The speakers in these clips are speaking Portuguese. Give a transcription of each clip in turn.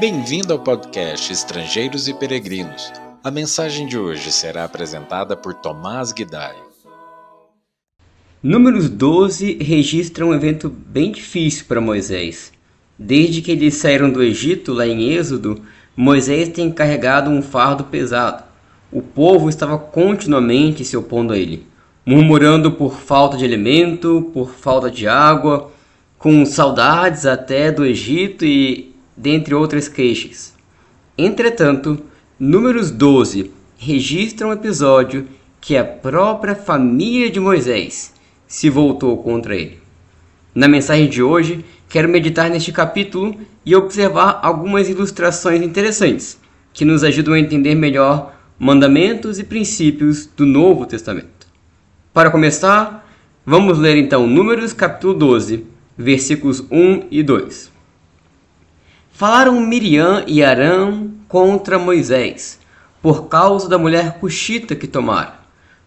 Bem-vindo ao podcast Estrangeiros e Peregrinos. A mensagem de hoje será apresentada por Tomás Guidai. Números 12 registra um evento bem difícil para Moisés. Desde que eles saíram do Egito, lá em Êxodo, Moisés tem carregado um fardo pesado. O povo estava continuamente se opondo a ele, murmurando por falta de alimento, por falta de água, com saudades até do Egito e dentre outras queixas. Entretanto, Números 12 registra um episódio que a própria família de Moisés se voltou contra ele. Na mensagem de hoje, quero meditar neste capítulo e observar algumas ilustrações interessantes que nos ajudam a entender melhor mandamentos e princípios do Novo Testamento. Para começar, vamos ler então Números capítulo 12, versículos 1 e 2. Falaram Miriam e Arão contra Moisés, por causa da mulher cuxita que tomaram,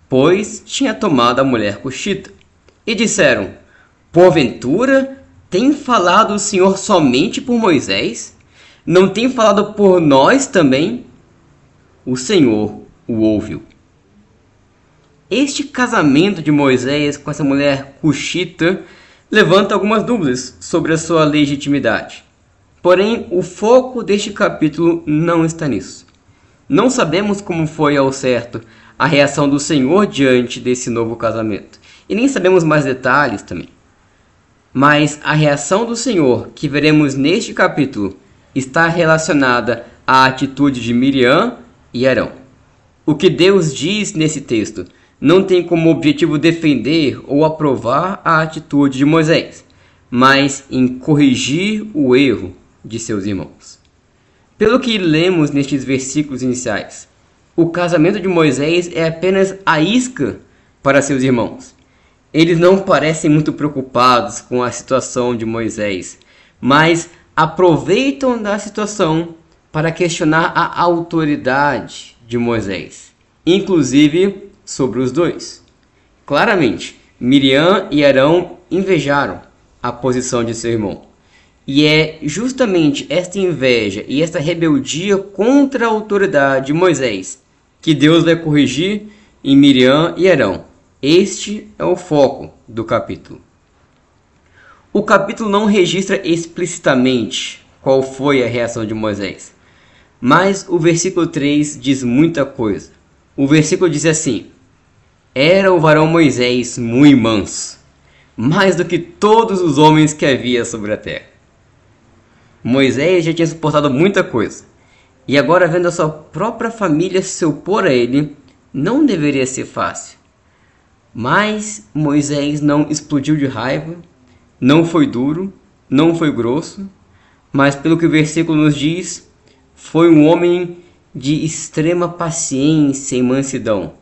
pois tinha tomado a mulher cuxita. E disseram: Porventura tem falado o Senhor somente por Moisés? Não tem falado por nós também? O Senhor o ouviu. Este casamento de Moisés com essa mulher cuxita levanta algumas dúvidas sobre a sua legitimidade. Porém, o foco deste capítulo não está nisso. Não sabemos como foi ao certo a reação do Senhor diante desse novo casamento, e nem sabemos mais detalhes também. Mas a reação do Senhor, que veremos neste capítulo, está relacionada à atitude de Miriam e Arão. O que Deus diz nesse texto não tem como objetivo defender ou aprovar a atitude de Moisés, mas em corrigir o erro de seus irmãos. Pelo que lemos nestes versículos iniciais, o casamento de Moisés é apenas a isca para seus irmãos. Eles não parecem muito preocupados com a situação de Moisés, mas aproveitam da situação para questionar a autoridade de Moisés, inclusive sobre os dois. Claramente, Miriam e Arão invejaram a posição de seu irmão. E é justamente esta inveja e esta rebeldia contra a autoridade de Moisés que Deus vai corrigir em Miriam e Arão. Este é o foco do capítulo. O capítulo não registra explicitamente qual foi a reação de Moisés, mas o versículo 3 diz muita coisa. O versículo diz assim: Era o varão Moisés muito manso, mais do que todos os homens que havia sobre a terra. Moisés já tinha suportado muita coisa. E agora, vendo a sua própria família se opor a ele, não deveria ser fácil. Mas Moisés não explodiu de raiva, não foi duro, não foi grosso, mas pelo que o versículo nos diz, foi um homem de extrema paciência e mansidão,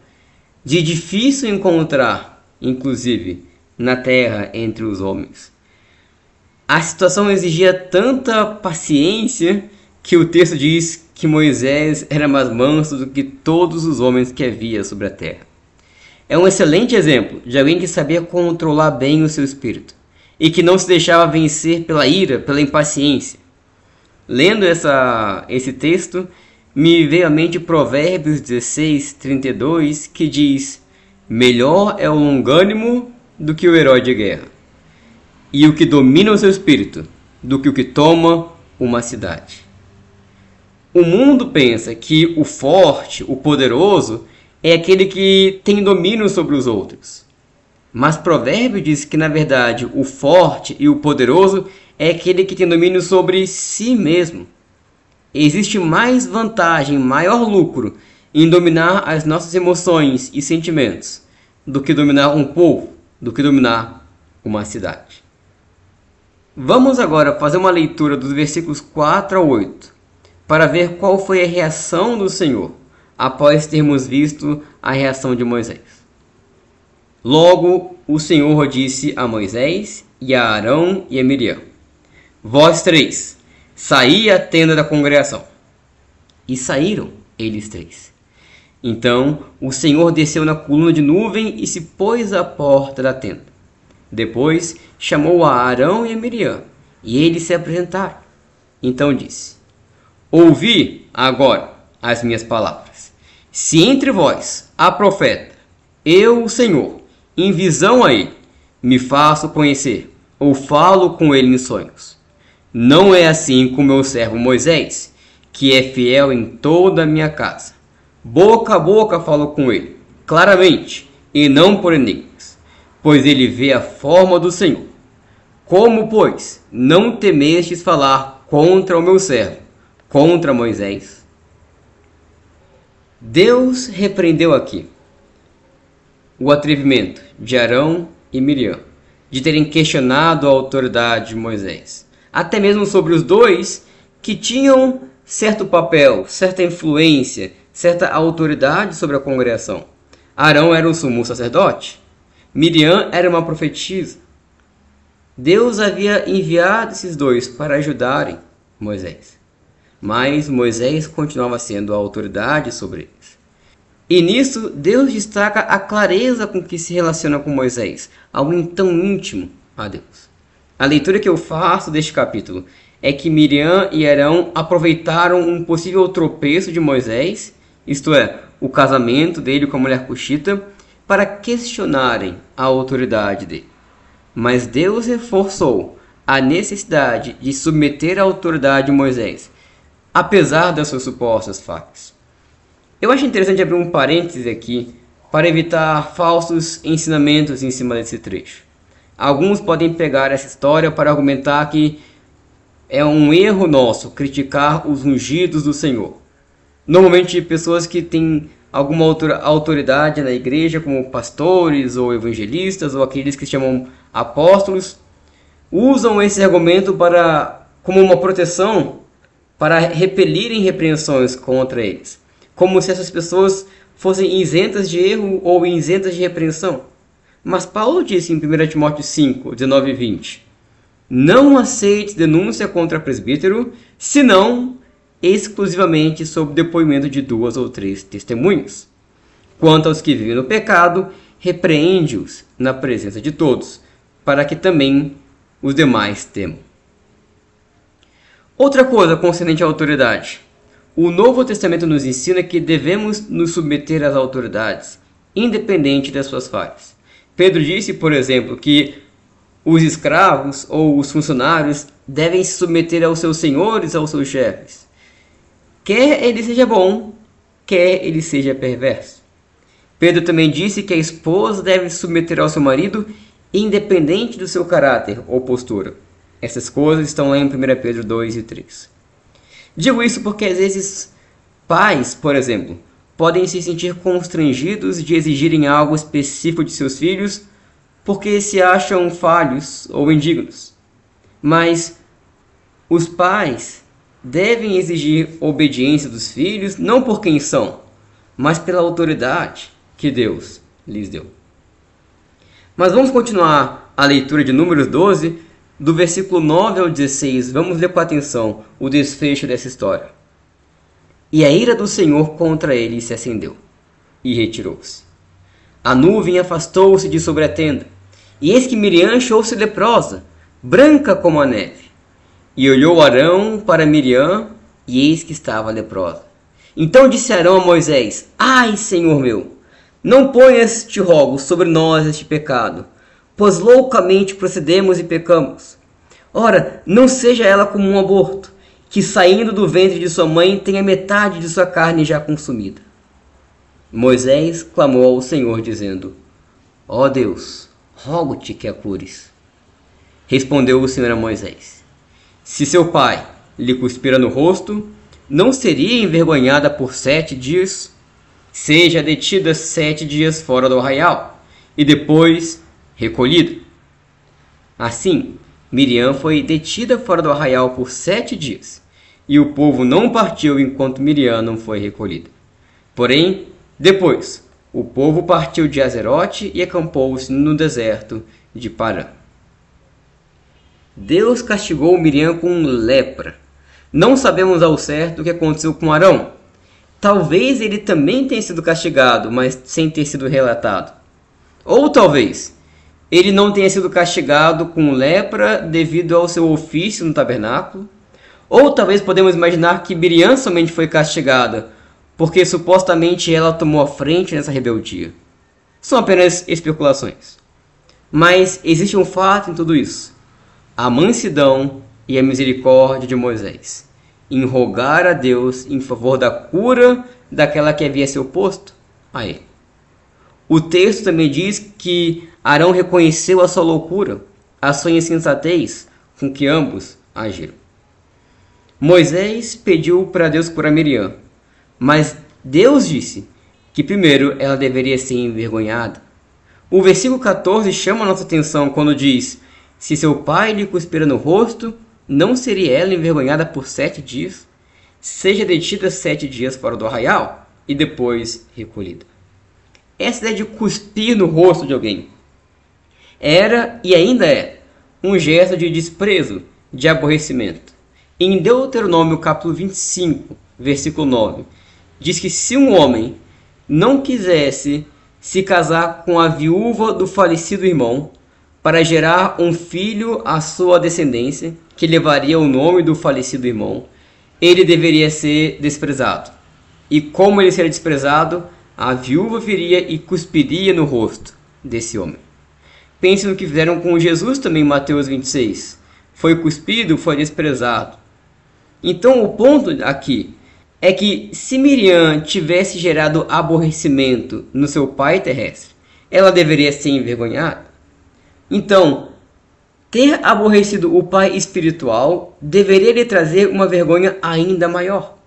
de difícil encontrar, inclusive, na terra entre os homens. A situação exigia tanta paciência que o texto diz que Moisés era mais manso do que todos os homens que havia sobre a terra. É um excelente exemplo de alguém que sabia controlar bem o seu espírito e que não se deixava vencer pela ira, pela impaciência. Lendo essa, esse texto, me veio à mente Provérbios 16, 32, que diz: Melhor é o longânimo do que o herói de guerra e o que domina o seu espírito do que o que toma uma cidade. O mundo pensa que o forte, o poderoso, é aquele que tem domínio sobre os outros. Mas Provérbio diz que, na verdade, o forte e o poderoso é aquele que tem domínio sobre si mesmo. Existe mais vantagem, maior lucro em dominar as nossas emoções e sentimentos do que dominar um povo, do que dominar uma cidade. Vamos agora fazer uma leitura dos versículos 4 a 8 para ver qual foi a reação do Senhor após termos visto a reação de Moisés. Logo o Senhor disse a Moisés e a Arão e a Miriam: Vós três, saí à tenda da congregação. E saíram eles três. Então o Senhor desceu na coluna de nuvem e se pôs à porta da tenda. Depois chamou a Arão e a Miriam, e eles se apresentaram. Então disse: Ouvi agora as minhas palavras. Se entre vós há profeta, eu, o Senhor, em visão a ele, me faço conhecer, ou falo com ele em sonhos. Não é assim com meu servo Moisés, que é fiel em toda a minha casa. Boca a boca falo com ele, claramente, e não por enigmas, pois ele vê a forma do Senhor. Como, pois, não temestes falar contra o meu servo, contra Moisés? Deus repreendeu aqui o atrevimento de Arão e Miriam de terem questionado a autoridade de Moisés, até mesmo sobre os dois que tinham certo papel, certa influência, certa autoridade sobre a congregação. Arão era o sumo sacerdote, Miriam era uma profetisa. Deus havia enviado esses dois para ajudarem Moisés, mas Moisés continuava sendo a autoridade sobre eles. E nisso, Deus destaca a clareza com que se relaciona com Moisés, algo tão íntimo a Deus. A leitura que eu faço deste capítulo é que Miriam e Arão aproveitaram um possível tropeço de Moisés, isto é, o casamento dele com a mulher cuxita, para questionarem a autoridade dele. Mas Deus reforçou a necessidade de submeter a autoridade de Moisés, apesar das suas supostas falhas. Eu acho interessante abrir um parêntese aqui para evitar falsos ensinamentos em cima desse trecho. Alguns podem pegar essa história para argumentar que é um erro nosso criticar os ungidos do Senhor. Normalmente, pessoas que têm alguma autoridade na igreja, como pastores ou evangelistas ou aqueles que chamam apóstolos, usam esse argumento para como uma proteção para repelirem repreensões contra eles como se essas pessoas fossem isentas de erro ou isentas de repreensão. Mas Paulo disse em 1 Timóteo 5, 19 e 20: Não aceite denúncia contra presbítero, senão exclusivamente sob depoimento de duas ou três testemunhas. Quanto aos que vivem no pecado, repreende-os na presença de todos, para que também os demais temam. Outra coisa concernente à autoridade. O Novo Testamento nos ensina que devemos nos submeter às autoridades, independente das suas falhas. Pedro disse, por exemplo, que os escravos ou os funcionários devem se submeter aos seus senhores, aos seus chefes. Quer ele seja bom, quer ele seja perverso. Pedro também disse que a esposa deve submeter ao seu marido, independente do seu caráter ou postura. Essas coisas estão lá em 1 Pedro 2 e 3. Digo isso porque às vezes pais, por exemplo, podem se sentir constrangidos de exigirem algo específico de seus filhos porque se acham falhos ou indignos. Mas os pais devem exigir obediência dos filhos não por quem são, mas pela autoridade que Deus lhes deu. Mas vamos continuar a leitura de Números 12 do versículo 9 ao 16, vamos ler com atenção o desfecho dessa história. E a ira do Senhor contra ele se acendeu, e retirou-se. A nuvem afastou-se de sobre a tenda, e eis que Miriam achou-se leprosa, branca como a neve. E olhou Arão para Miriam, e eis que estava leprosa. Então disse Arão a Moisés: Ai, Senhor meu, não ponhas, te rogo, sobre nós este pecado, pois loucamente procedemos e pecamos. Ora, não seja ela como um aborto, que saindo do ventre de sua mãe tenha metade de sua carne já consumida. Moisés clamou ao Senhor, dizendo: Ó oh Deus, rogo-te que a cures. Respondeu o Senhor a Moisés: Se seu pai lhe cuspira no rosto, não seria envergonhada por sete dias? Seja detida sete dias fora do arraial, e depois recolhida. Assim, Miriam foi detida fora do arraial por sete dias, e o povo não partiu enquanto Miriam não foi recolhida. Porém, depois, o povo partiu de Azerote e acampou-se no deserto de Parã. Deus castigou Miriam com lepra. Não sabemos ao certo o que aconteceu com Arão. Talvez ele também tenha sido castigado, mas sem ter sido relatado. Ou talvez ele não tenha sido castigado com lepra devido ao seu ofício no tabernáculo, Ou talvez podemos imaginar que Miriam somente foi castigada porque supostamente ela tomou a frente nessa rebeldia. São apenas especulações. Mas existe um fato em tudo isso: a mansidão e a misericórdia de Moisés em rogar a Deus em favor da cura daquela que havia se oposto a ele. O texto também diz que Arão reconheceu a sua loucura, a sua insensatez com que ambos agiram. Moisés pediu para Deus curar Miriam, mas Deus disse que primeiro ela deveria ser envergonhada. O versículo 14 chama a nossa atenção quando diz: Se seu pai lhe cuspira no rosto, não seria ela envergonhada por sete dias? Seja detida sete dias fora do arraial e depois recolhida. Essa ideia de cuspir no rosto de alguém era e ainda é um gesto de desprezo, de aborrecimento. Em Deuteronômio capítulo 25, versículo 9, diz que se um homem não quisesse se casar com a viúva do falecido irmão, para gerar um filho à sua descendência, que levaria o nome do falecido irmão, ele deveria ser desprezado. E como ele seria desprezado, a viúva viria e cuspiria no rosto desse homem. Pense no que fizeram com Jesus também em Mateus 26. Foi cuspido, foi desprezado. Então o ponto aqui é que se Miriam tivesse gerado aborrecimento no seu pai terrestre, ela deveria ser envergonhada? Então, ter aborrecido o pai espiritual deveria lhe trazer uma vergonha ainda maior.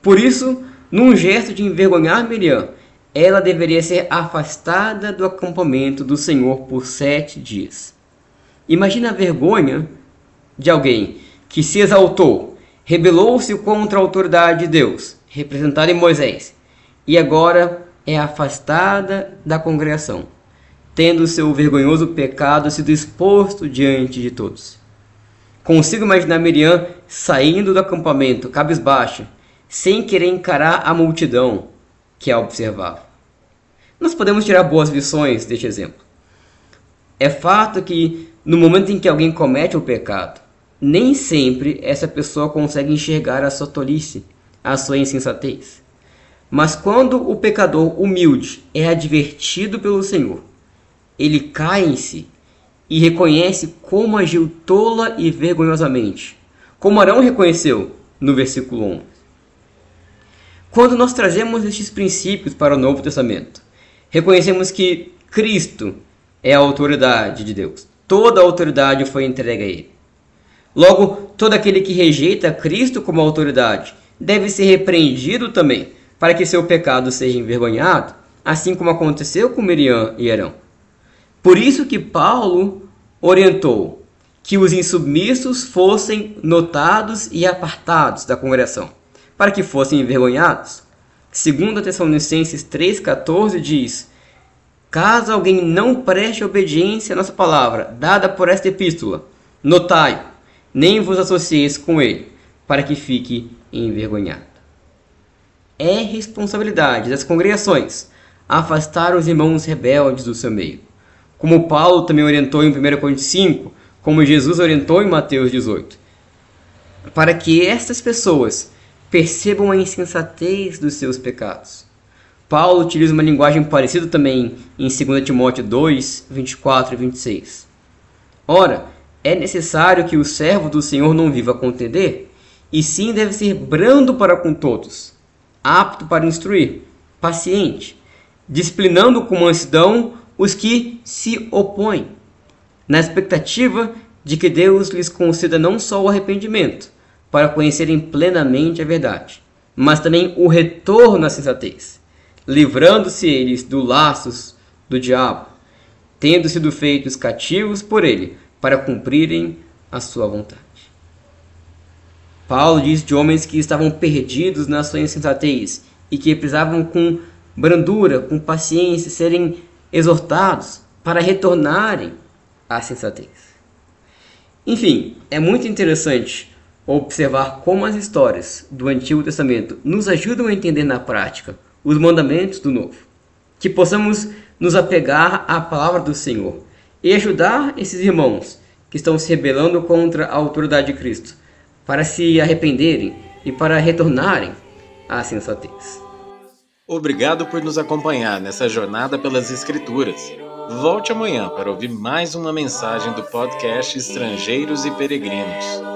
Por isso, num gesto de envergonhar Miriam, ela deveria ser afastada do acampamento do Senhor por sete dias. Imagina a vergonha de alguém que se exaltou rebelou-se contra a autoridade de Deus, representada em Moisés, e agora é afastada da congregação, tendo seu vergonhoso pecado sido exposto diante de todos. Consigo imaginar Miriam saindo do acampamento, cabisbaixa, sem querer encarar a multidão que a observava. Nós podemos tirar boas lições deste exemplo. É fato que, no momento em que alguém comete o pecado, nem sempre essa pessoa consegue enxergar a sua tolice, a sua insensatez. Mas quando o pecador humilde é advertido pelo Senhor, ele cai em si e reconhece como agiu tola e vergonhosamente, como Arão reconheceu no versículo 11. Quando nós trazemos estes princípios para o Novo Testamento, reconhecemos que Cristo é a autoridade de Deus. Toda a autoridade foi entregue a Ele. Logo, todo aquele que rejeita Cristo como autoridade deve ser repreendido também, para que seu pecado seja envergonhado, assim como aconteceu com Miriam e Arão. Por isso que Paulo orientou que os insubmissos fossem notados e apartados da congregação, para que fossem envergonhados. Segundo a Tessalonicenses 3,14 diz, Caso alguém não preste obediência à nossa palavra, dada por esta epístola, notai nem vos associeis com ele, para que fique envergonhado. É responsabilidade das congregações afastar os irmãos rebeldes do seu meio, como Paulo também orientou em 1 Coríntios 5, como Jesus orientou em Mateus 18, para que estas pessoas percebam a insensatez dos seus pecados. Paulo utiliza uma linguagem parecida também em 2 Timóteo 2, 24 e 26. Ora, é necessário que o servo do Senhor não viva a contender, e sim deve ser brando para com todos, apto para instruir, paciente, disciplinando com mansidão os que se opõem, na expectativa de que Deus lhes conceda não só o arrependimento, para conhecerem plenamente a verdade, mas também o retorno à sensatez, livrando-se eles dos laços do diabo, tendo sido feitos cativos por ele, para cumprirem a sua vontade. Paulo diz de homens que estavam perdidos na sua insensatez e que precisavam com brandura, com paciência, serem exortados para retornarem à sensatez. Enfim, é muito interessante observar como as histórias do Antigo Testamento nos ajudam a entender na prática os mandamentos do Novo. Que possamos nos apegar à palavra do Senhor e ajudar esses irmãos que estão se rebelando contra a autoridade de Cristo para se arrependerem e para retornarem à sensatez. Obrigado por nos acompanhar nessa jornada pelas Escrituras. Volte amanhã para ouvir mais uma mensagem do podcast Estrangeiros e Peregrinos.